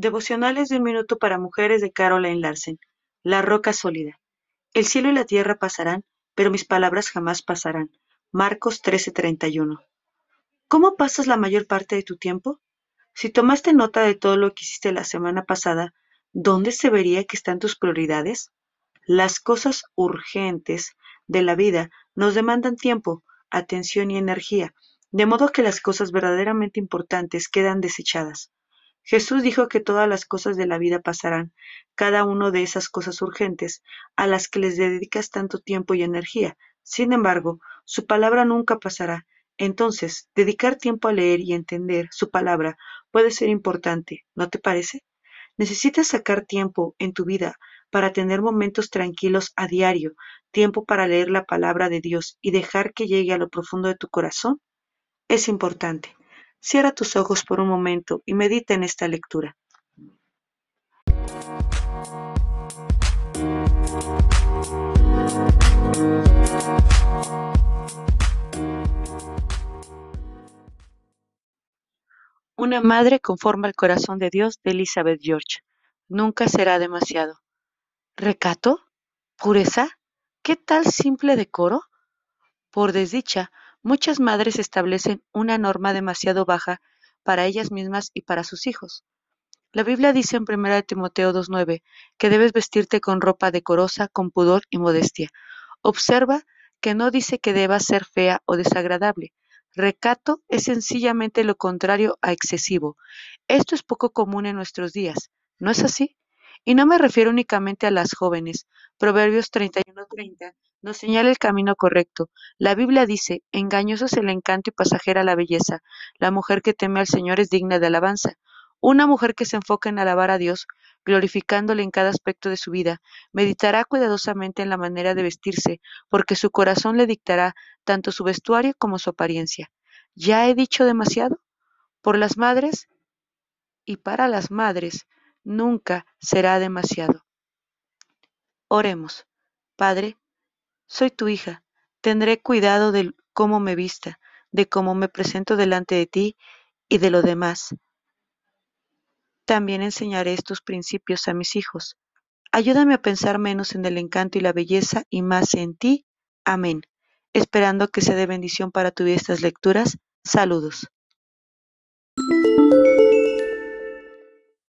Devocionales de un minuto para mujeres de Caroline Larsen. La roca sólida. El cielo y la tierra pasarán, pero mis palabras jamás pasarán. Marcos 13:31. ¿Cómo pasas la mayor parte de tu tiempo? Si tomaste nota de todo lo que hiciste la semana pasada, ¿dónde se vería que están tus prioridades? Las cosas urgentes de la vida nos demandan tiempo, atención y energía, de modo que las cosas verdaderamente importantes quedan desechadas. Jesús dijo que todas las cosas de la vida pasarán, cada una de esas cosas urgentes, a las que les dedicas tanto tiempo y energía. Sin embargo, su palabra nunca pasará. Entonces, dedicar tiempo a leer y entender su palabra puede ser importante, ¿no te parece? Necesitas sacar tiempo en tu vida para tener momentos tranquilos a diario, tiempo para leer la palabra de Dios y dejar que llegue a lo profundo de tu corazón. Es importante. Cierra tus ojos por un momento y medita en esta lectura. Una madre conforma el corazón de Dios de Elizabeth George. Nunca será demasiado. ¿Recato? ¿Pureza? ¿Qué tal simple decoro? Por desdicha, Muchas madres establecen una norma demasiado baja para ellas mismas y para sus hijos. La Biblia dice en 1 Timoteo 2.9 que debes vestirte con ropa decorosa, con pudor y modestia. Observa que no dice que debas ser fea o desagradable. Recato es sencillamente lo contrario a excesivo. Esto es poco común en nuestros días, ¿no es así? Y no me refiero únicamente a las jóvenes. Proverbios 31:30 nos señala el camino correcto. La Biblia dice, engañoso es el encanto y pasajera la belleza. La mujer que teme al Señor es digna de alabanza. Una mujer que se enfoca en alabar a Dios, glorificándole en cada aspecto de su vida, meditará cuidadosamente en la manera de vestirse, porque su corazón le dictará tanto su vestuario como su apariencia. ¿Ya he dicho demasiado? Por las madres y para las madres nunca será demasiado. Oremos. Padre, soy tu hija, tendré cuidado de cómo me vista, de cómo me presento delante de ti y de lo demás. También enseñaré estos principios a mis hijos. Ayúdame a pensar menos en el encanto y la belleza y más en ti. Amén. Esperando que sea de bendición para tu vida estas lecturas. Saludos.